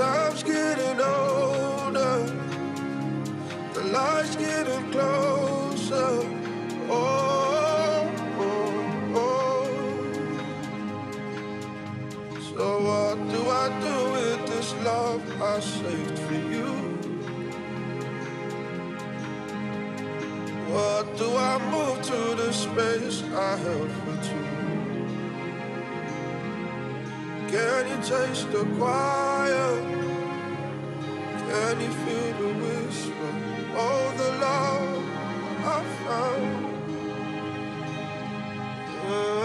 time's getting older, the light's getting closer. Oh, oh, oh. So what do I do with this love I saved for you? What do I move to the space I held for two? Can you taste the quiet? Can you feel the whisper? Oh, the love I found. Yeah.